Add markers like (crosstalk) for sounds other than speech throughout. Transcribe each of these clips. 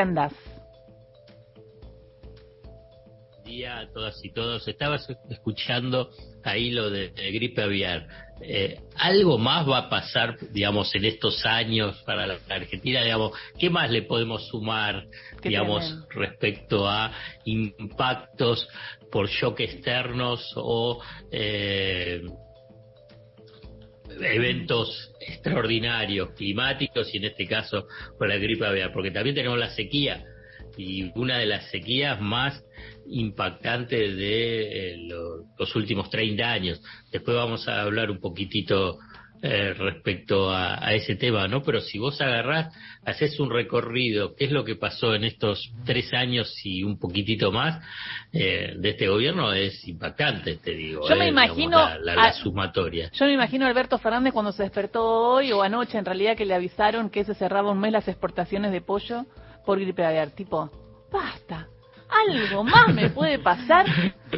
andás? día a todas y todos. Estabas escuchando ahí lo de, gripe aviar. Eh, ¿Algo más va a pasar, digamos, en estos años para la Argentina? Digamos, ¿qué más le podemos sumar, digamos, respecto a impactos por shock externos o eh, eventos extraordinarios, climáticos y en este caso por la gripe aviar? Porque también tenemos la sequía y una de las sequías más impactantes de eh, los últimos 30 años. Después vamos a hablar un poquitito eh, respecto a, ese tema, ¿no? Pero si vos agarrás, haces un recorrido, qué es lo que pasó en estos tres años y un poquitito más eh, de este gobierno, es impactante, te digo. Yo me imagino. la, sumatoria. Yo me imagino a Alberto Fernández cuando se despertó hoy o anoche, en realidad, que le avisaron que se cerraba un mes las exportaciones de pollo por gripe aviar. Tipo, basta. Algo más me puede pasar,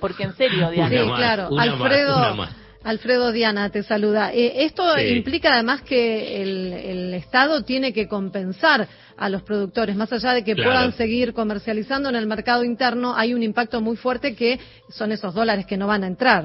porque en serio, Diana. Sí, claro. Alfredo, Alfredo Diana te saluda. Eh, esto implica además que el, Estado tiene que compensar a los productores, más allá de que puedan seguir comercializando en el mercado interno, hay un impacto muy fuerte que son esos dólares que no van a entrar.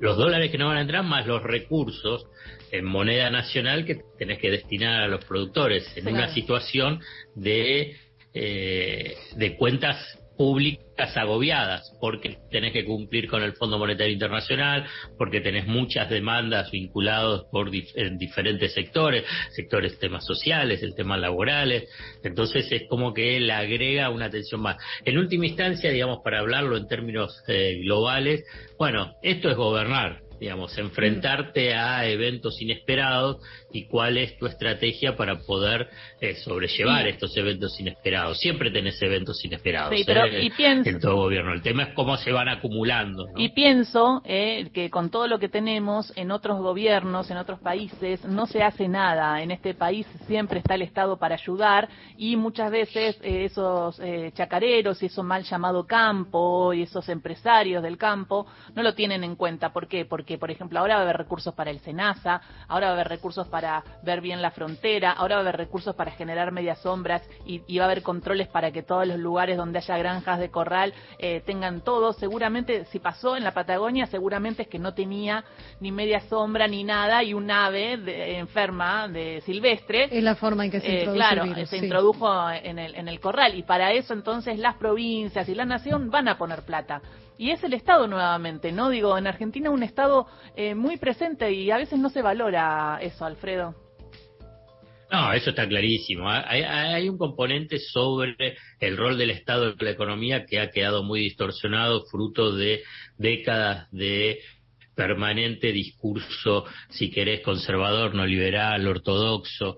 Los dólares que no van a entrar más los recursos en moneda nacional que tenés que destinar a los productores en una situación de, eh, de cuentas públicas agobiadas, porque tenés que cumplir con el Fondo Monetario Internacional, porque tenés muchas demandas vinculadas por en diferentes sectores, sectores temas sociales, el tema laborales, entonces es como que él agrega una atención más. En última instancia, digamos, para hablarlo en términos eh, globales, bueno, esto es gobernar, digamos, enfrentarte a eventos inesperados y cuál es tu estrategia para poder eh, sobrellevar estos eventos inesperados. Siempre tenés eventos inesperados sí, pero, ¿eh? y pienso, en todo gobierno. El tema es cómo se van acumulando. Y pienso eh, que con todo lo que tenemos en otros gobiernos, en otros países, no se hace nada. En este país siempre está el Estado para ayudar y muchas veces esos chacareros y eso mal llamado campo y esos empresarios del campo no lo tienen en cuenta. ¿Por qué? Porque porque, por ejemplo, ahora va a haber recursos para el SENASA, ahora va a haber recursos para ver bien la frontera, ahora va a haber recursos para generar medias sombras y, va a haber controles para que todos los lugares donde haya granjas de corral eh, tengan todo. Seguramente, si pasó en la Patagonia, seguramente es que no tenía ni media sombra ni nada y un ave de, enferma de silvestre. Es la forma en que se eh, claro, se introdujo en el, en el corral y para eso entonces las provincias y la nación van a poner plata y es el Estado nuevamente, ¿no? Digo, en Argentina un Estado eh, muy presente y a veces no se valora eso, Alfredo. No, eso está clarísimo. ¿eh? Hay, un componente sobre el rol del Estado en la economía que ha quedado muy distorsionado, fruto de décadas de permanente discurso, si querés, conservador, no liberal, ortodoxo,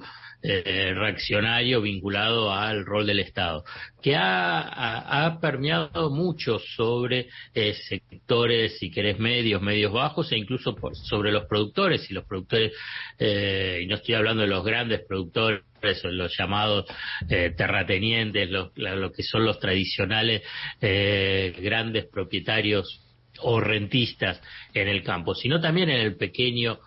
eh, reaccionario vinculado al rol del Estado, que ha, permeado mucho sobre eh, sectores, si querés, medios, medios bajos e incluso sobre los productores y los productores, eh, y no estoy hablando de los grandes productores los llamados terratenientes, lo, lo, que son los tradicionales grandes propietarios o rentistas en el campo, sino también en el pequeño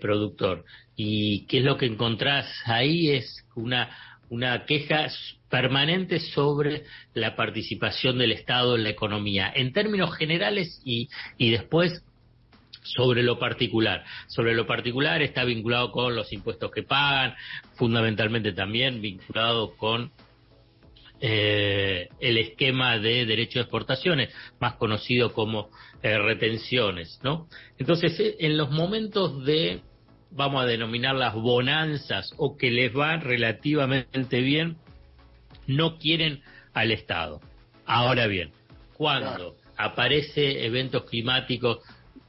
productor y qué es lo que encontrás ahí es una, una queja permanente sobre la participación del Estado en la economía, en términos generales y, y después sobre lo particular. Sobre lo particular está vinculado con los impuestos que pagan, fundamentalmente también vinculado con eh, el esquema de derecho de exportaciones, más conocido como eh, retenciones, ¿no? Entonces, eh, en los momentos de vamos a denominar las bonanzas o que les va relativamente bien, no quieren al Estado. Ahora bien, cuando aparece eventos climáticos,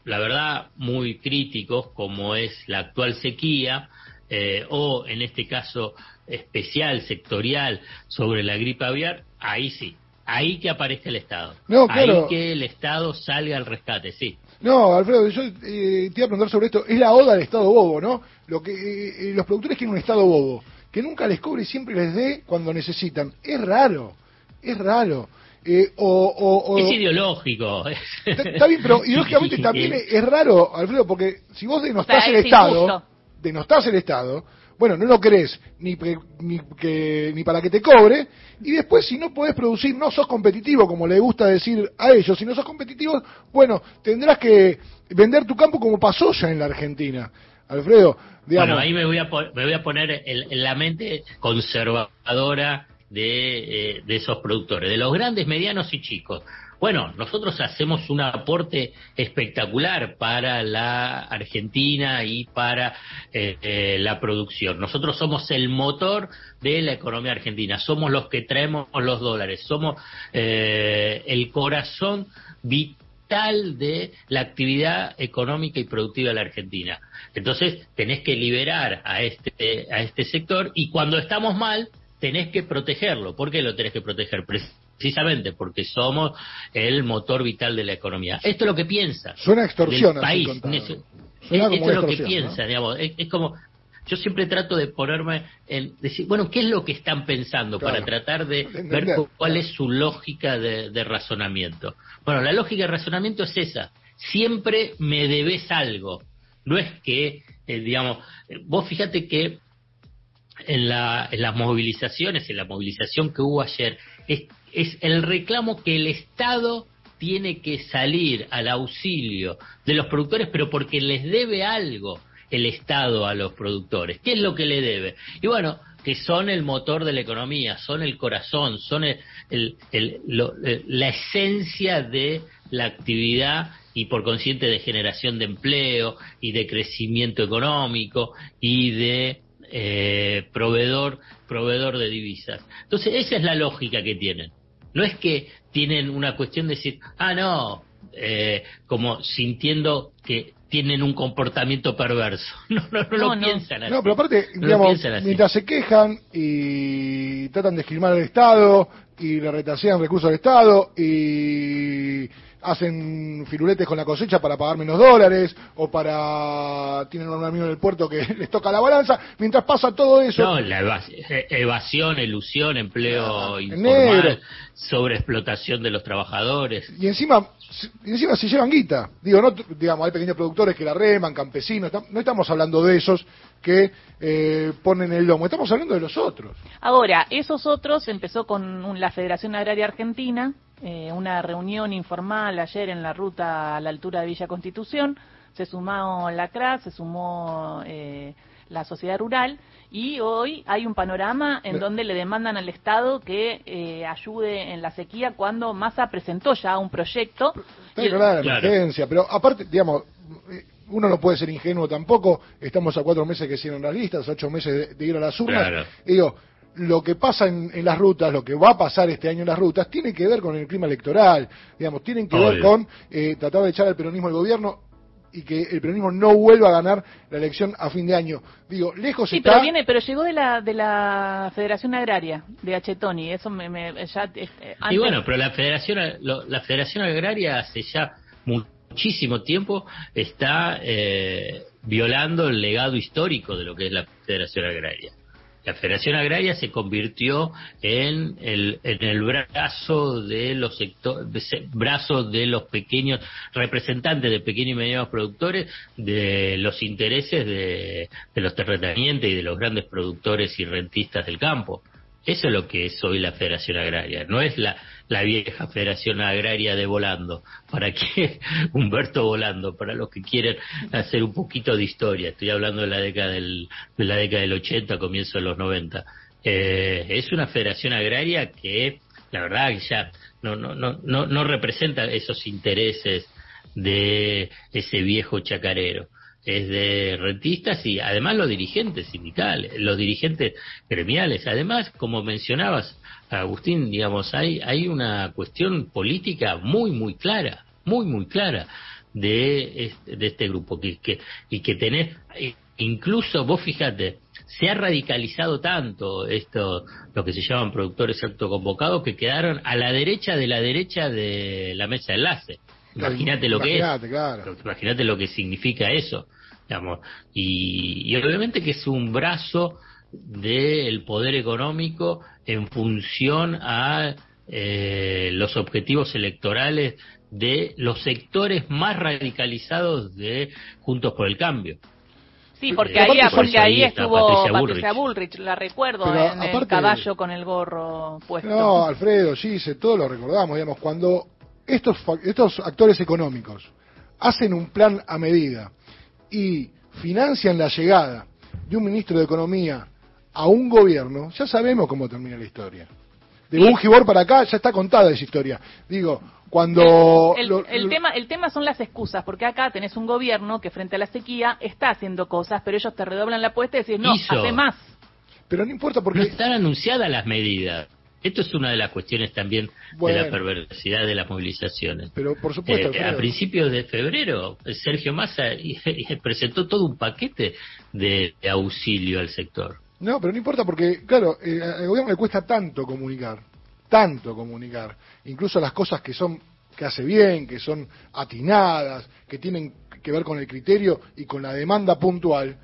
la verdad, muy críticos, como es la actual sequía, eh, o en este caso especial, sectorial, sobre la gripe aviar, ahí sí, ahí que aparezca el Estado. Ahí que el Estado salga al rescate, sí. No, Alfredo, yo eh, te iba a preguntar sobre esto. Es la oda del Estado bobo, ¿no? Lo que eh, los productores quieren un Estado bobo, que nunca les cobre y siempre les dé cuando necesitan. Es raro, es raro. Eh, o, es ideológico. Está, bien, pero (laughs) ideológicamente también es, raro, Alfredo, porque si vos denostás el Estado, denostás el Estado, bueno, no lo querés ni, ni, que, ni para que te cobre, y después si no podés producir, no sos competitivo, como le gusta decir a ellos, si no sos competitivo, bueno, tendrás que vender tu campo como pasó ya en la Argentina. Alfredo. Bueno, ahí me voy a, me voy a poner en, la mente conservadora eh, de esos productores, de los grandes, medianos y chicos. Bueno, nosotros hacemos un aporte espectacular para la Argentina y para eh, eh, la producción. Nosotros somos el motor de la economía argentina, somos los que traemos los dólares, somos eh, el corazón vital de la actividad económica y productiva de la Argentina. Entonces, tenés que liberar a este, a este sector y cuando estamos mal, tenés que protegerlo. ¿Por qué lo tenés que proteger? Precisamente porque somos el motor vital de la economía. Esto es lo que piensa. Suena extorsión. El país. esto es lo que piensa, digamos. Es, como, yo siempre trato de ponerme en decir, bueno, ¿qué es lo que están pensando para tratar de ver cuál es su lógica de, razonamiento? Bueno, la lógica de razonamiento es esa. Siempre me debes algo. No es que, eh, digamos, vos fíjate que en, la, en las movilizaciones, en la movilización que hubo ayer, es es el reclamo que el Estado tiene que salir al auxilio de los productores, pero porque les debe algo el Estado a los productores. ¿Qué es lo que le debe? Y bueno, que son el motor de la economía, son el corazón, son la esencia de la actividad y por consciente de generación de empleo y de crecimiento económico y de eh, proveedor, proveedor de divisas. Entonces, esa es la lógica que tienen. No es que tienen una cuestión de decir, ah, no, eh, como sintiendo que tienen un comportamiento perverso. (laughs) No, no, no, lo piensan así. No, pero aparte, digamos, mientras se quejan y tratan de esquilmar el Estado y le retasean recursos al Estado y hacen firuletes con la cosecha para pagar menos dólares o para tienen un amigo en el puerto que (laughs) les toca la balanza. Mientras pasa todo eso no la eh, evasión ilusión empleo ah, informal sobreexplotación de los trabajadores. Y encima y encima se llevan guita. Digo no digamos hay pequeños productores que la reman campesinos no estamos hablando de esos que eh, ponen el lomo estamos hablando de los otros. Ahora esos otros empezó con la Federación Agraria Argentina eh, una reunión informal ayer en la ruta a la altura de Villa Constitución. Se sumó la CRAS, se sumó eh, la sociedad rural y hoy hay un panorama en donde le demandan al Estado que eh, ayude en la sequía cuando Massa presentó ya un proyecto. Está la emergencia, pero aparte, digamos, uno no puede ser ingenuo tampoco. Estamos a cuatro meses que hicieron las listas, ocho meses de, ir a las urnas. Y digo, lo que pasa en, las rutas, lo que va a pasar este año en las rutas, tiene que ver con el clima electoral, digamos, tienen que ver con eh, tratar de echar al peronismo al gobierno y que el peronismo no vuelva a ganar la elección a fin de año. Digo, lejos sí, pero viene, pero llegó de la de la Federación Agraria de Achetoni, eso me, ya eh, Y bueno, pero la Federación la Federación Agraria hace ya muchísimo tiempo está eh, violando el legado histórico de lo que es la Federación Agraria la Federación Agraria se convirtió en el, en el brazo de los brazos de los pequeños representantes de pequeños y medianos productores de los intereses de, de los terratenientes y de los grandes productores y rentistas del campo. Eso es lo que es hoy la Federación Agraria, no es la, la vieja Federación Agraria de Volando. ¿Para qué (laughs) Humberto Volando? Para los que quieren hacer un poquito de historia. Estoy hablando de la década del, de la década del 80, comienzo de los 90. Eh, es una federación agraria que, la verdad, ya no, no, no, no, no representa esos intereses de ese viejo chacarero es de rentistas y además los dirigentes sindicales, los dirigentes gremiales. Además, como mencionabas, Agustín, digamos, hay, hay una cuestión política muy, muy clara, muy, muy clara de este, de este grupo que, que, y que tenés, incluso vos fíjate, se ha radicalizado tanto esto, lo que se llaman productores autoconvocados, que quedaron a la derecha de la derecha de la mesa de enlace. Imagínate lo que es. Imagínate lo que significa eso. Digamos. Y, obviamente que es un brazo del poder económico en función a eh, los objetivos electorales de los sectores más radicalizados de Juntos por el Cambio. Sí, porque ahí, porque ahí estuvo Patricia Bullrich. la recuerdo, en el caballo con el gorro puesto. No, Alfredo, sí, todo lo recordamos, digamos, cuando estos, estos actores económicos hacen un plan a medida y financian la llegada de un ministro de Economía a un gobierno, ya sabemos cómo termina la historia. De un Gibor para acá ya está contada esa historia. Digo, cuando el, tema el tema son las excusas porque acá tenés un gobierno que frente a la sequía está haciendo cosas pero ellos te redoblan la apuesta y decís no hace más pero no importa porque no están anunciadas las medidas esto es una de las cuestiones también de la perversidad de las movilizaciones. Pero por supuesto. Eh, a principios de febrero, Sergio Massa (laughs) presentó todo un paquete de, auxilio al sector. No, pero no importa porque, claro, eh, al gobierno le cuesta tanto comunicar tanto comunicar, incluso las cosas que son que hace bien, que son atinadas, que tienen que ver con el criterio y con la demanda puntual,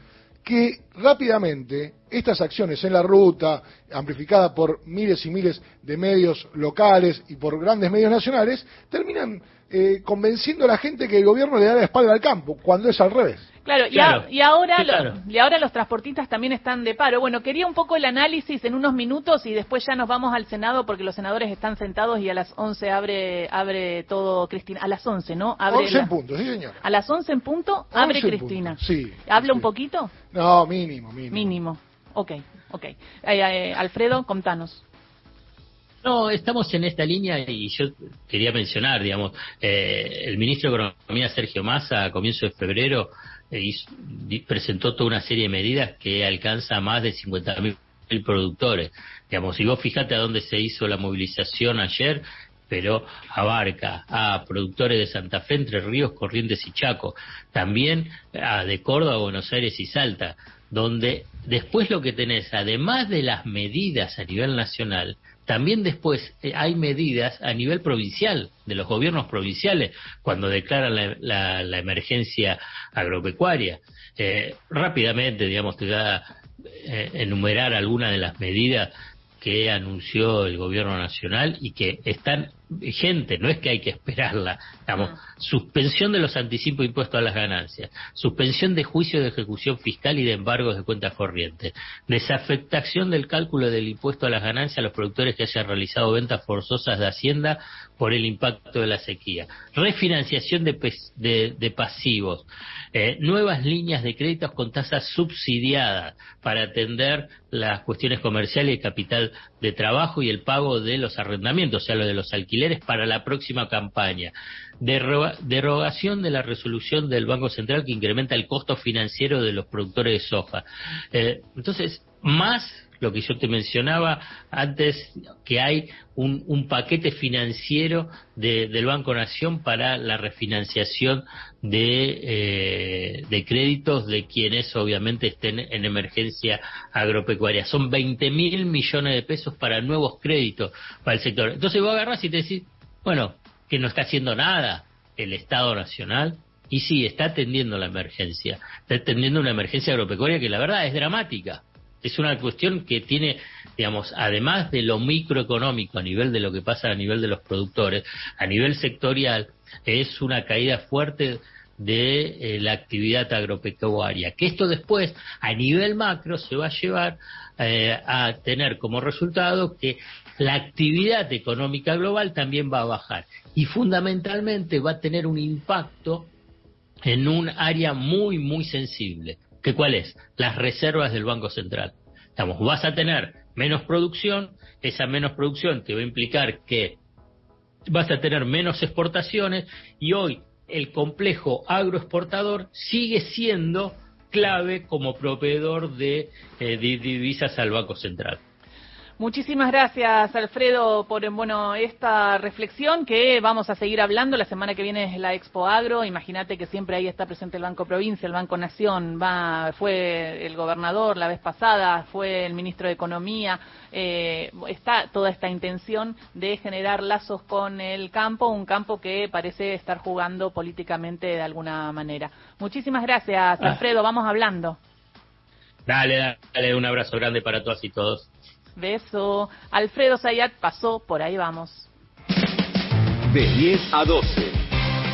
que rápidamente estas acciones en la ruta, amplificadas por miles y miles de medios locales y por grandes medios nacionales, terminan eh, convenciendo a la gente que el gobierno le da la espalda al campo, cuando es al revés. Claro, y, ahora y ahora los transportistas también están de paro. Bueno, quería un poco el análisis en unos minutos y después ya nos vamos al Senado porque los senadores están sentados y a las 11 abre abre todo Cristina. A las 11, ¿no? Abre 11 en punto, sí, señor. A las 11 en punto abre Cristina. Sí. ¿Habla un poquito? No, mínimo, mínimo. Mínimo. Ok, ok. Eh, eh, Alfredo, contanos. No, estamos en esta línea y yo quería mencionar, digamos, eh, el ministro de Economía, Sergio Massa, a comienzo de febrero, eh, presentó toda una serie de medidas que alcanza a más de 50.000 productores. Digamos, si vos fijate a dónde se hizo la movilización ayer, pero abarca a productores de Santa Fe, Entre Ríos, Corrientes y Chaco, también a de Córdoba, Buenos Aires y Salta, donde después lo que tenés, además de las medidas a nivel nacional, también después eh, hay medidas a nivel provincial, de los gobiernos provinciales, cuando declaran la, emergencia agropecuaria. Eh, rápidamente, digamos, te voy a eh, enumerar algunas de las medidas que anunció el gobierno nacional y que están vigentes, no es que hay que esperarla. Digamos, ah. suspensión de los anticipos impuestos a las ganancias, suspensión de juicios de ejecución fiscal y de embargos de cuentas corrientes, desafectación del cálculo del impuesto a las ganancias a los productores que hayan realizado ventas forzosas de Hacienda por el impacto de la sequía, refinanciación de, pasivos, eh, nuevas líneas de créditos con tasas subsidiadas para atender las cuestiones comerciales y capital de trabajo y el pago de los arrendamientos, o sea, lo de los alquileres para la próxima campaña. derogación de la resolución del Banco Central que incrementa el costo financiero de los productores de soja. Eh, entonces, más lo que yo te mencionaba antes, que hay un, paquete financiero del Banco Nación para la refinanciación de, eh, de créditos de quienes obviamente estén en emergencia agropecuaria. Son 20 mil millones de pesos para nuevos créditos para el sector. Entonces vos agarrás y te decís, bueno, que no está haciendo nada el Estado Nacional. Y sí, está atendiendo la emergencia. Está atendiendo una emergencia agropecuaria que la verdad es dramática es una cuestión que tiene, digamos, además de lo microeconómico a nivel de lo que pasa a nivel de los productores, a nivel sectorial, es una caída fuerte de eh, la actividad agropecuaria, que esto después a nivel macro se va a llevar eh, a tener como resultado que la actividad económica global también va a bajar y fundamentalmente va a tener un impacto en un área muy, muy sensible, ¿Que cuál es? Las reservas del Banco Central. Estamos, vas a tener menos producción, esa menos producción te va a implicar que vas a tener menos exportaciones y hoy el complejo agroexportador sigue siendo clave como proveedor de eh, divisas al Banco Central. Muchísimas gracias, Alfredo, por bueno esta reflexión que vamos a seguir hablando. La semana que viene es la Expo Agro. Imagínate que siempre ahí está presente el Banco Provincia, el Banco Nación. Va, fue el gobernador la vez pasada, fue el ministro de Economía. Eh, está toda esta intención de generar lazos con el campo, un campo que parece estar jugando políticamente de alguna manera. Muchísimas gracias, ah. Alfredo. Vamos hablando. Dale, dale, un abrazo grande para todas y todos. Beso. Alfredo Zayat pasó, por ahí vamos. De 10 a 12.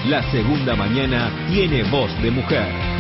La segunda mañana tiene voz de mujer.